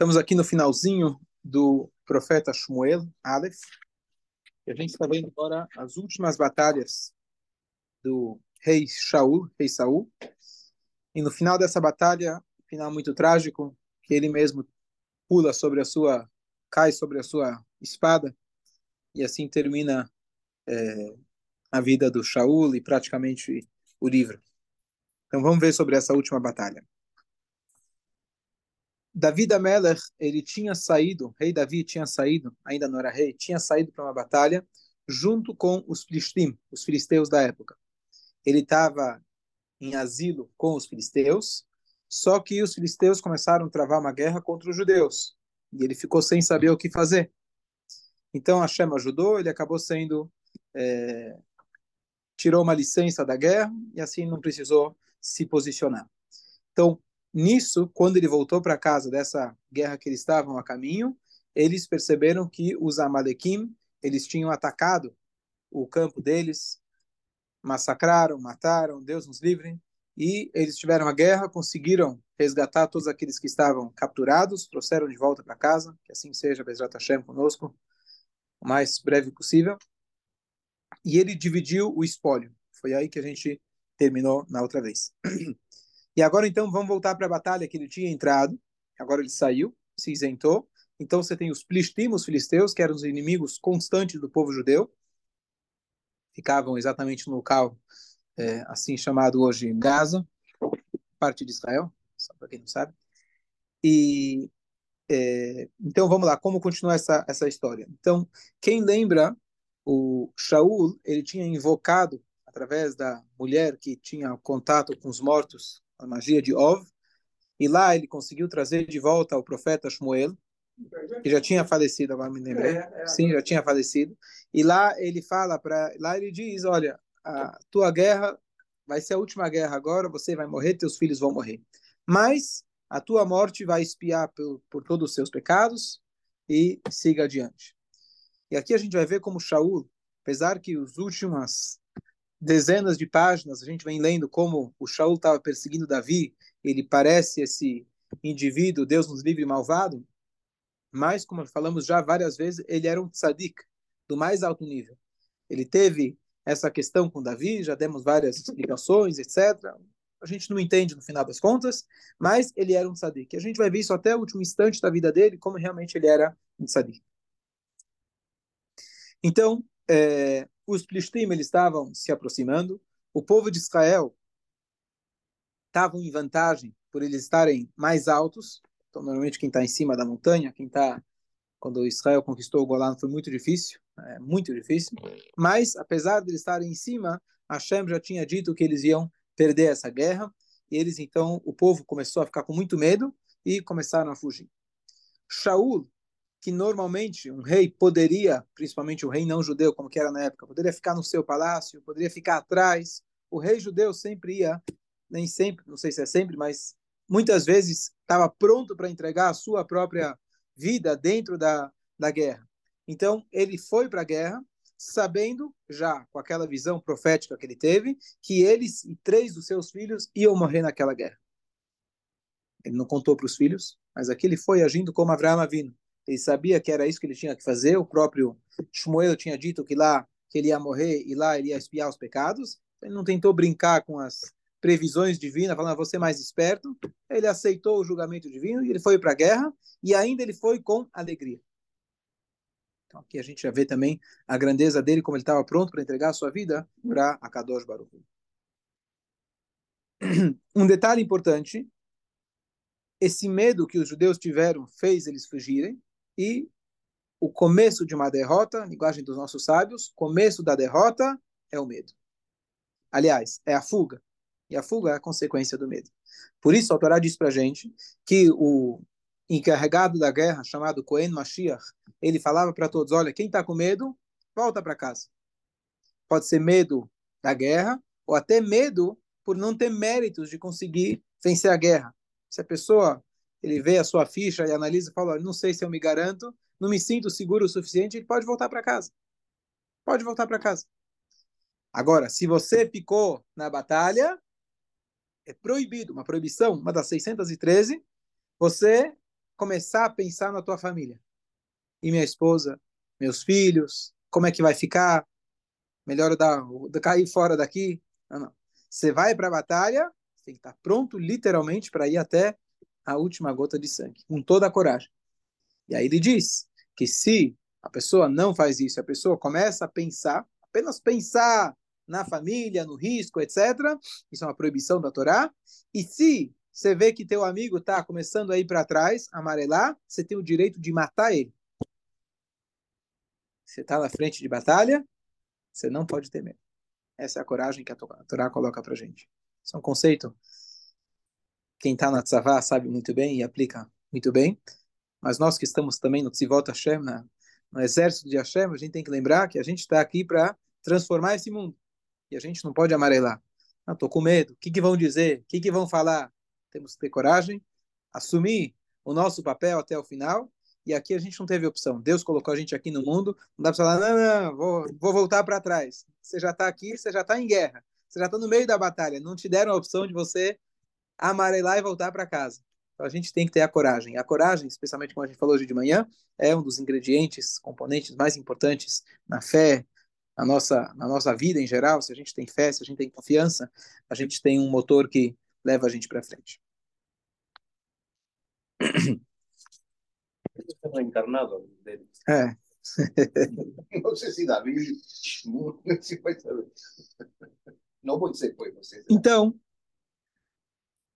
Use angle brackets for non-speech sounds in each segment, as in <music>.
Estamos aqui no finalzinho do profeta Shmuel, Aleph, e a gente está vendo agora as últimas batalhas do rei Shaul, rei Saul. E no final dessa batalha, final muito trágico, que ele mesmo pula sobre a sua, cai sobre a sua espada, e assim termina é, a vida do Shaul e praticamente o livro. Então vamos ver sobre essa última batalha. Davi Amelech, ele tinha saído, rei Davi tinha saído, ainda não era rei, tinha saído para uma batalha junto com os filistim, os filisteus da época. Ele estava em asilo com os filisteus, só que os filisteus começaram a travar uma guerra contra os judeus, e ele ficou sem saber o que fazer. Então Hashem ajudou, ele acabou sendo é, tirou uma licença da guerra e assim não precisou se posicionar. Então Nisso, quando ele voltou para casa dessa guerra que eles estavam a caminho, eles perceberam que os Amalequim, eles tinham atacado o campo deles, massacraram, mataram, Deus nos livre, e eles tiveram a guerra, conseguiram resgatar todos aqueles que estavam capturados, trouxeram de volta para casa, que assim seja, Bezrat Hashem conosco, o mais breve possível, e ele dividiu o espólio. Foi aí que a gente terminou na outra vez. <clears throat> E agora, então, vamos voltar para a batalha que ele tinha entrado. Agora ele saiu, se isentou. Então, você tem os Plishtim, os filisteus, que eram os inimigos constantes do povo judeu. Ficavam exatamente no local, é, assim chamado hoje Gaza, parte de Israel, só para quem não sabe. E é, então vamos lá, como continuar essa essa história? Então, quem lembra o Shaul, ele tinha invocado através da mulher que tinha contato com os mortos a magia de Ov, e lá ele conseguiu trazer de volta o profeta Shmuel, que já tinha falecido, agora me lembrei. Sim, já tinha falecido. E lá ele fala para, lá ele diz, olha, a tua guerra vai ser a última guerra agora, você vai morrer, teus filhos vão morrer. Mas a tua morte vai espiar por, por todos os seus pecados e siga adiante. E aqui a gente vai ver como Shaul, apesar que os últimos dezenas de páginas, a gente vem lendo como o Shaul estava perseguindo Davi, ele parece esse indivíduo, Deus nos livre, malvado, mas, como falamos já várias vezes, ele era um tzadik, do mais alto nível. Ele teve essa questão com Davi, já demos várias explicações, etc. A gente não entende no final das contas, mas ele era um tzadik. A gente vai ver isso até o último instante da vida dele, como realmente ele era um tzadik. Então, é, os Plishtim eles estavam se aproximando, o povo de Israel estava em vantagem por eles estarem mais altos. Então, normalmente, quem está em cima da montanha, quem está. Quando Israel conquistou o Golã foi muito difícil, é, muito difícil. Mas, apesar de eles estarem em cima, Hashem já tinha dito que eles iam perder essa guerra. E eles, então, o povo começou a ficar com muito medo e começaram a fugir. Shaul que normalmente um rei poderia, principalmente o rei não judeu, como que era na época, poderia ficar no seu palácio, poderia ficar atrás. O rei judeu sempre ia, nem sempre, não sei se é sempre, mas muitas vezes estava pronto para entregar a sua própria vida dentro da, da guerra. Então, ele foi para a guerra, sabendo já, com aquela visão profética que ele teve, que eles e três dos seus filhos iam morrer naquela guerra. Ele não contou para os filhos, mas aqui ele foi agindo como Abraão Avino ele sabia que era isso que ele tinha que fazer. O próprio Shmuel tinha dito que lá que ele ia morrer e lá ele ia espiar os pecados. Ele não tentou brincar com as previsões divinas, falando, você mais esperto. Ele aceitou o julgamento divino e ele foi para a guerra e ainda ele foi com alegria. Então aqui a gente já vê também a grandeza dele, como ele estava pronto para entregar a sua vida para Akadosh Baruch. Um detalhe importante, esse medo que os judeus tiveram fez eles fugirem, e o começo de uma derrota, linguagem dos nossos sábios, começo da derrota é o medo. Aliás, é a fuga. E a fuga é a consequência do medo. Por isso, a Torá diz para gente que o encarregado da guerra, chamado Cohen Mashiach, ele falava para todos: olha, quem está com medo, volta para casa. Pode ser medo da guerra, ou até medo por não ter méritos de conseguir vencer a guerra. Se a pessoa ele vê a sua ficha e analisa e fala, não sei se eu me garanto, não me sinto seguro o suficiente, ele pode voltar para casa. Pode voltar para casa. Agora, se você ficou na batalha, é proibido, uma proibição, uma das 613, você começar a pensar na tua família. E minha esposa, meus filhos, como é que vai ficar? Melhor eu dar, cair fora daqui? Não, não. Você vai para a batalha, tem que estar pronto, literalmente, para ir até a última gota de sangue, com toda a coragem. E aí ele diz que se a pessoa não faz isso, a pessoa começa a pensar, apenas pensar na família, no risco, etc., isso é uma proibição da Torá. E se você vê que teu amigo está começando a ir para trás, amarelar, você tem o direito de matar ele. Você está na frente de batalha, você não pode ter medo. Essa é a coragem que a Torá coloca para gente. Isso é um conceito. Quem está na Tzavá sabe muito bem e aplica muito bem. Mas nós que estamos também no Tzivot Hashem, na, no exército de Hashem, a gente tem que lembrar que a gente está aqui para transformar esse mundo. E a gente não pode amarelar. Não, estou com medo. O que, que vão dizer? O que, que vão falar? Temos que ter coragem, assumir o nosso papel até o final e aqui a gente não teve opção. Deus colocou a gente aqui no mundo, não dá para falar, não, não, vou, vou voltar para trás. Você já está aqui, você já está em guerra, você já está no meio da batalha, não te deram a opção de você amarelar e voltar para casa. Então a gente tem que ter a coragem. A coragem, especialmente como a gente falou hoje de manhã, é um dos ingredientes, componentes mais importantes na fé, na nossa, na nossa vida em geral. Se a gente tem fé, se a gente tem confiança, a gente tem um motor que leva a gente para frente. encarnado dele. É. <laughs> não sei se Davi se vai saber. Não vou dizer foi você. Então,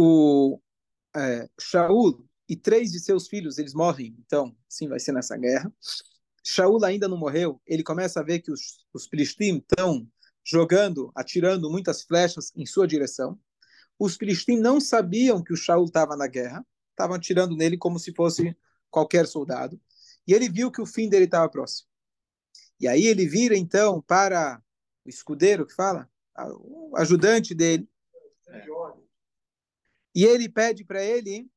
o é, Shaul e três de seus filhos, eles morrem. Então, sim, vai ser nessa guerra. Shaul ainda não morreu. Ele começa a ver que os, os Filistim estão jogando, atirando muitas flechas em sua direção. Os Filistim não sabiam que o Shaul estava na guerra. Estavam atirando nele como se fosse qualquer soldado, e ele viu que o fim dele estava próximo. E aí ele vira então para o escudeiro que fala, o ajudante dele, e ele pede para ele,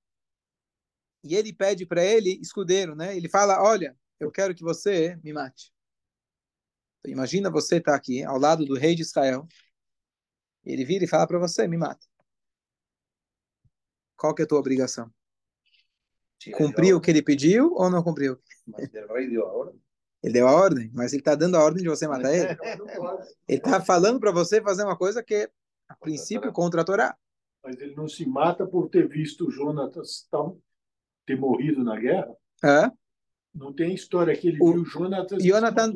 e ele pede para ele, escudeiro, né? Ele fala: Olha, eu quero que você me mate. Então, imagina você estar tá aqui ao lado do rei de Israel. Ele vira e fala para você: Me mata. Qual que é a tua obrigação? Cumpriu o que ele pediu ou não cumpriu? Ele deu a ordem, mas ele está dando a ordem de você matar <laughs> ele. Ele está falando para você fazer uma coisa que é, a princípio, contra a Torá. Mas ele não se mata por ter visto Jonatas ter morrido na guerra? É? Não tem história que ele o, viu Jonatas. Jonathan.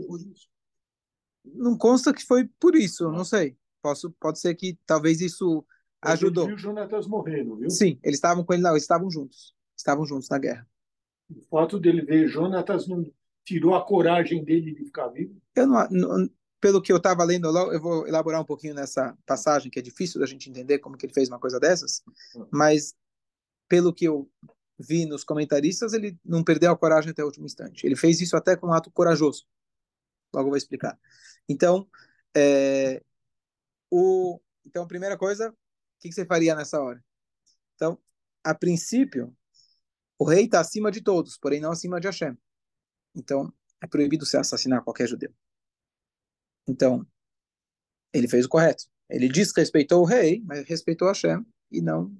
Não consta que foi por isso, não sei. Posso, pode ser que talvez isso mas ajudou. Ele viu Jonatas morrendo, viu? Sim, eles estavam com ele lá, eles estavam juntos estavam juntos na guerra. O fato dele ver Jonatas não tirou a coragem dele de ficar vivo? Eu não, não pelo que eu estava lendo, eu vou elaborar um pouquinho nessa passagem, que é difícil da gente entender como que ele fez uma coisa dessas, mas pelo que eu vi nos comentaristas, ele não perdeu a coragem até o último instante. Ele fez isso até com um ato corajoso. Logo vou explicar. Então, é, o, então a primeira coisa, o que, que você faria nessa hora? Então, a princípio, o rei está acima de todos, porém não acima de Hashem. Então, é proibido se assassinar qualquer judeu. Então, ele fez o correto. Ele desrespeitou o rei, mas respeitou Hashem e não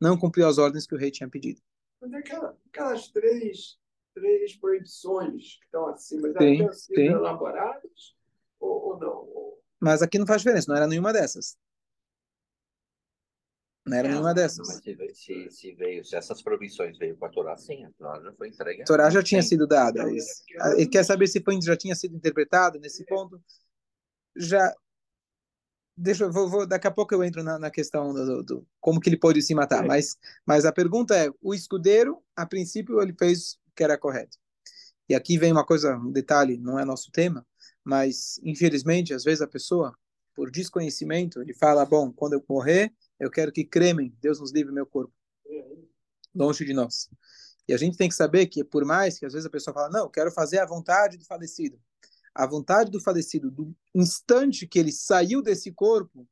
não cumpriu as ordens que o rei tinha pedido. Mas aquelas, aquelas três, três proibições que estão acima, já tinham sido elaboradas ou, ou não? Mas aqui não faz diferença, não era nenhuma dessas. Não era é, nenhuma dessas. Mas se, se, veio, se essas proibições veio com a Torá, sim, a Torá já foi entregue. A Torá já tinha sido dada. Ele quer saber se foi, já tinha sido interpretado nesse ponto. Já. Deixa vou, vou, daqui a pouco eu entro na, na questão do, do, do, como que ele pode se matar. Mas, mas a pergunta é: o escudeiro, a princípio, ele fez o que era correto. E aqui vem uma coisa, um detalhe, não é nosso tema, mas infelizmente, às vezes a pessoa, por desconhecimento, ele fala: bom, quando eu morrer, eu quero que cremem, Deus nos livre meu corpo. Longe de nós. E a gente tem que saber que, por mais que às vezes a pessoa fala, não, eu quero fazer a vontade do falecido. A vontade do falecido, do instante que ele saiu desse corpo,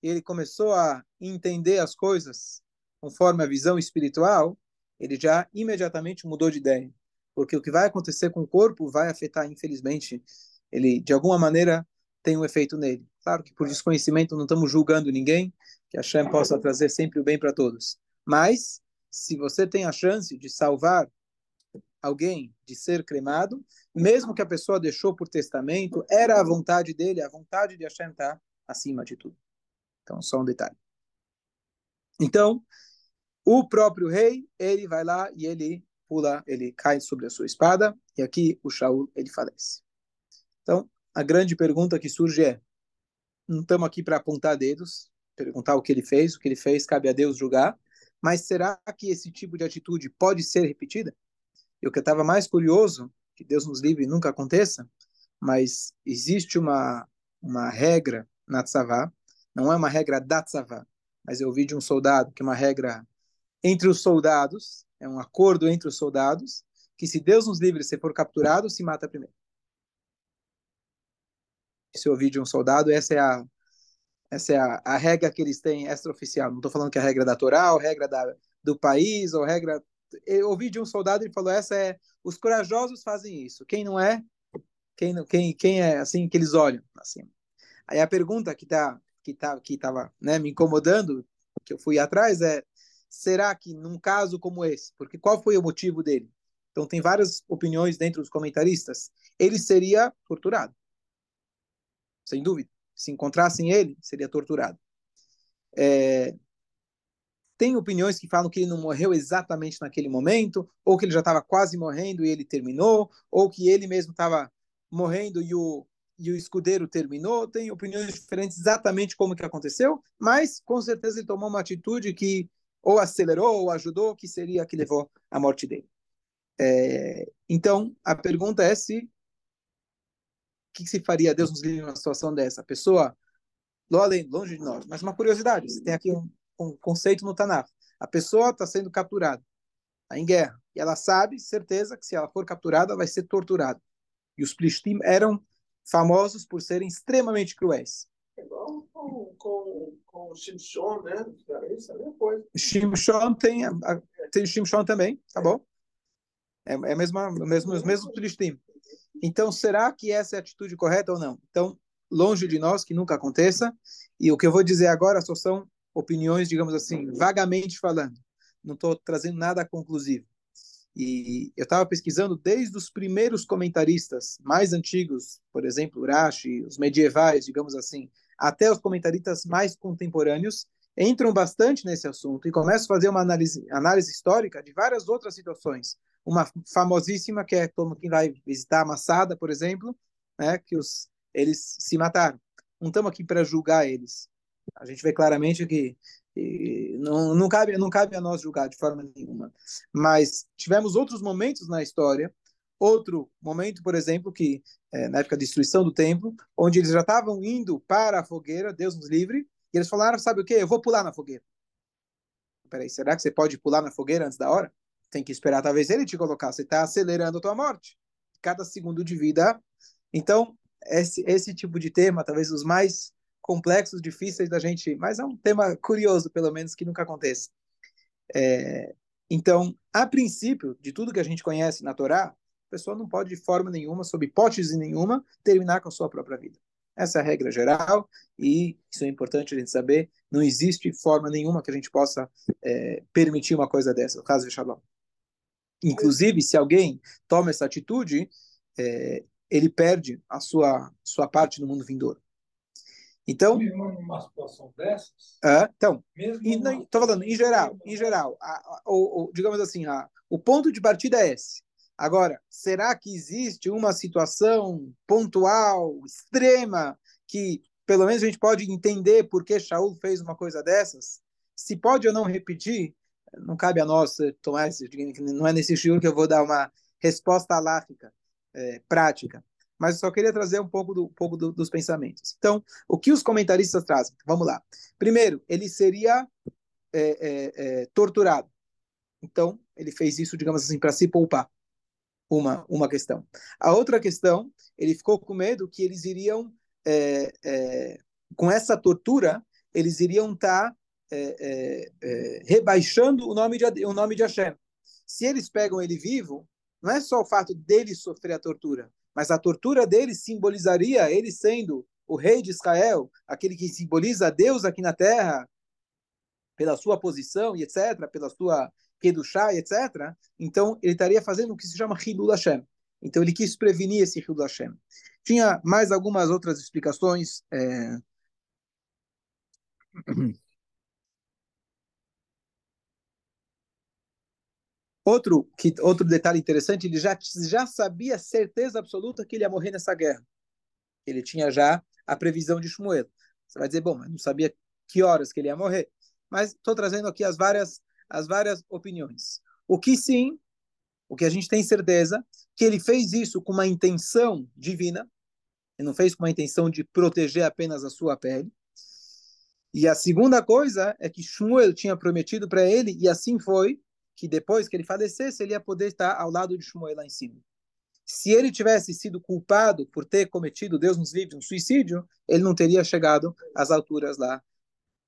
ele começou a entender as coisas conforme a visão espiritual, ele já imediatamente mudou de ideia. Porque o que vai acontecer com o corpo vai afetar, infelizmente, ele de alguma maneira tem um efeito nele. Claro que por desconhecimento não estamos julgando ninguém, que a Shem possa trazer sempre o bem para todos. Mas, se você tem a chance de salvar alguém de ser cremado, mesmo que a pessoa deixou por testamento, era a vontade dele, a vontade de Hashem está acima de tudo. Então, só um detalhe. Então, o próprio rei, ele vai lá e ele pula, ele cai sobre a sua espada, e aqui o Shaul, ele falece. Então, a grande pergunta que surge é, não estamos aqui para apontar dedos, perguntar o que ele fez, o que ele fez cabe a Deus julgar, mas será que esse tipo de atitude pode ser repetida? E o que eu estava mais curioso, que Deus nos livre e nunca aconteça, mas existe uma, uma regra na tzavá, não é uma regra da tzavá, mas eu ouvi de um soldado que é uma regra entre os soldados, é um acordo entre os soldados, que se Deus nos livre se for capturado, se mata primeiro. Se eu ouvi de um soldado, essa é a essa é a, a regra que eles têm extraoficial. Não estou falando que é a regra da Torá, ou regra da, do país, ou regra. Eu ouvi de um soldado, ele falou: essa é. Os corajosos fazem isso. Quem não é, quem, quem, quem é assim, que eles olham. assim. Aí a pergunta que tá, que tá, que estava né, me incomodando, que eu fui atrás, é: será que num caso como esse, porque qual foi o motivo dele? Então tem várias opiniões dentro dos comentaristas. Ele seria torturado, sem dúvida se encontrassem ele, seria torturado. É, tem opiniões que falam que ele não morreu exatamente naquele momento, ou que ele já estava quase morrendo e ele terminou, ou que ele mesmo estava morrendo e o, e o escudeiro terminou. Tem opiniões diferentes exatamente como que aconteceu, mas com certeza ele tomou uma atitude que ou acelerou ou ajudou, que seria a que levou à morte dele. É, então, a pergunta é se que, que se faria, Deus nos livre, numa situação dessa? A pessoa, longe de nós, mas uma curiosidade, você tem aqui um, um conceito no Tanakh. A pessoa está sendo capturada, está em guerra, e ela sabe, certeza, que se ela for capturada, vai ser torturada. E os Plishtim eram famosos por serem extremamente cruéis. Igual com, com, Shimshon, né? Isso é a mesma coisa. Shimshon tem, tem Shimshon também, tá bom? É, é mesma, mesmo, os mesmos Plishtim. Então, será que essa é a atitude correta ou não? Então, longe de nós que nunca aconteça. E o que eu vou dizer agora só são opiniões, digamos assim, vagamente falando. Não estou trazendo nada conclusivo. E eu estava pesquisando desde os primeiros comentaristas mais antigos, por exemplo, Rashi, os medievais, digamos assim, até os comentaristas mais contemporâneos, entram bastante nesse assunto e começam a fazer uma análise, análise histórica de várias outras situações uma famosíssima que é como quem vai visitar a Massada, por exemplo, né, que os eles se mataram. Não estamos aqui para julgar eles. A gente vê claramente que não, não, cabe, não cabe a nós julgar de forma nenhuma. Mas tivemos outros momentos na história, outro momento, por exemplo, que é, na época da destruição do templo, onde eles já estavam indo para a fogueira, Deus nos livre, e eles falaram, sabe o que? Eu vou pular na fogueira. Peraí, será que você pode pular na fogueira antes da hora? tem que esperar talvez ele te colocar. Você está acelerando a tua morte. Cada segundo de vida. Então, esse, esse tipo de tema, talvez os mais complexos, difíceis da gente, mas é um tema curioso, pelo menos, que nunca acontece. É, então, a princípio, de tudo que a gente conhece na Torá, a pessoa não pode, de forma nenhuma, sob hipótese nenhuma, terminar com a sua própria vida. Essa é a regra geral e isso é importante a gente saber. Não existe forma nenhuma que a gente possa é, permitir uma coisa dessa. O caso de Shalom. Inclusive, se alguém toma essa atitude, é, ele perde a sua, sua parte no mundo vindouro. Então, numa situação dessas, é, então, estou falando em geral, em geral, a, a, o, o, digamos assim, a, o ponto de partida é esse. Agora, será que existe uma situação pontual, extrema, que pelo menos a gente pode entender por que Shaul fez uma coisa dessas? Se pode ou não repetir, não cabe a nós tomar esse, não é nesse shiur que eu vou dar uma resposta aláfica, é, prática. Mas só queria trazer um pouco, do, um pouco do, dos pensamentos. Então, o que os comentaristas trazem? Vamos lá. Primeiro, ele seria é, é, é torturado. Então, ele fez isso, digamos assim, para se poupar. Uma, uma questão. A outra questão, ele ficou com medo que eles iriam, é, é, com essa tortura, eles iriam estar tá é, rebaixando o nome, de, o nome de Hashem. Se eles pegam ele vivo, não é só o fato dele sofrer a tortura, mas a tortura dele simbolizaria ele sendo o rei de Israel, aquele que simboliza Deus aqui na terra. pela sua posição e etc., pela sua Kedushá e etc., então ele estaria fazendo o que se chama Hilul Hashem. Então ele quis prevenir esse Hilul Hashem. Tinha mais algumas outras explicações. É... <clears throat> Outro, que, outro detalhe interessante, ele já, já sabia certeza absoluta que ele ia morrer nessa guerra. Ele tinha já a previsão de Shmuel. Você vai dizer, bom, mas não sabia que horas que ele ia morrer. Mas estou trazendo aqui as várias, as várias opiniões. O que sim, o que a gente tem certeza, que ele fez isso com uma intenção divina, ele não fez com uma intenção de proteger apenas a sua pele. E a segunda coisa é que Shmuel tinha prometido para ele, e assim foi, que depois que ele falecesse, ele ia poder estar ao lado de Shmuel lá em cima. Se ele tivesse sido culpado por ter cometido, Deus nos livre, um suicídio, ele não teria chegado às alturas lá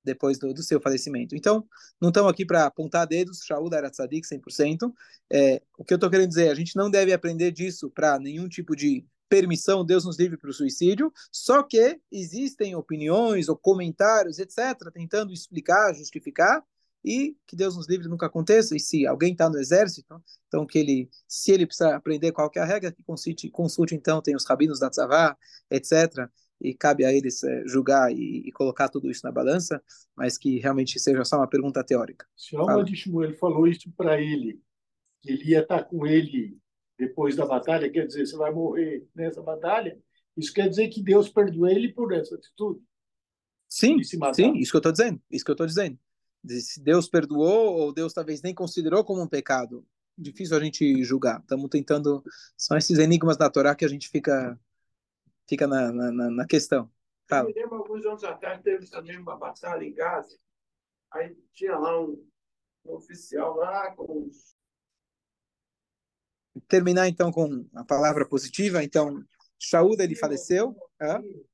depois do, do seu falecimento. Então, não estamos aqui para apontar dedos, Shaul era tzadik 100%. É, o que eu estou querendo dizer, a gente não deve aprender disso para nenhum tipo de permissão, Deus nos livre para o suicídio, só que existem opiniões ou comentários, etc., tentando explicar, justificar, e que Deus nos livre nunca aconteça. E se alguém está no exército, então que ele, se ele precisar aprender qual é a regra, que consulte, consulte então tem os rabinos da Tzavá, etc. E cabe a eles é, julgar e, e, colocar tudo isso na balança, mas que realmente seja só uma pergunta teórica. Se Alma de Shmuel falou isso para ele, que ele ia estar tá com ele depois da batalha, quer dizer, você vai morrer nessa batalha, isso quer dizer que Deus perdoou ele por essa atitude? Sim, sim, isso que eu estou dizendo, isso que eu estou dizendo se Deus perdoou ou Deus talvez nem considerou como um pecado. Difícil a gente julgar. Estamos tentando. São esses enigmas da Torá que a gente fica, fica na, na, na questão. Fala. Eu me lembro, alguns anos atrás, teve também uma batalha em Gaza. Aí tinha lá um, um oficial lá com Terminar então com a palavra positiva. Então, Shaul ele faleceu. Aqui,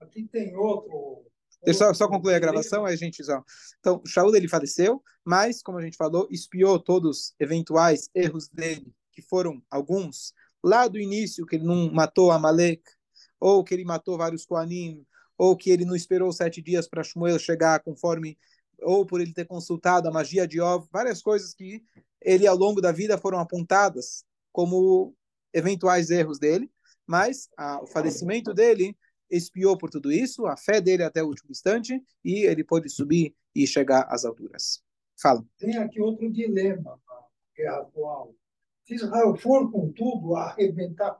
aqui tem outro Deixa só, só concluir a gravação, aí a gente já. Então, Shaul ele faleceu, mas, como a gente falou, espiou todos os eventuais erros dele, que foram alguns, lá do início, que ele não matou Amalek, ou que ele matou vários Koanim, ou que ele não esperou sete dias para Shmuel chegar conforme, ou por ele ter consultado a magia de Ov, várias coisas que ele, ao longo da vida, foram apontadas como eventuais erros dele, mas a, o falecimento dele espiou por tudo isso, a fé dele até o último instante, e ele pôde subir e chegar às alturas. Fala. Tem aqui outro dilema, que é atual. Se Israel for com tudo a arrebentar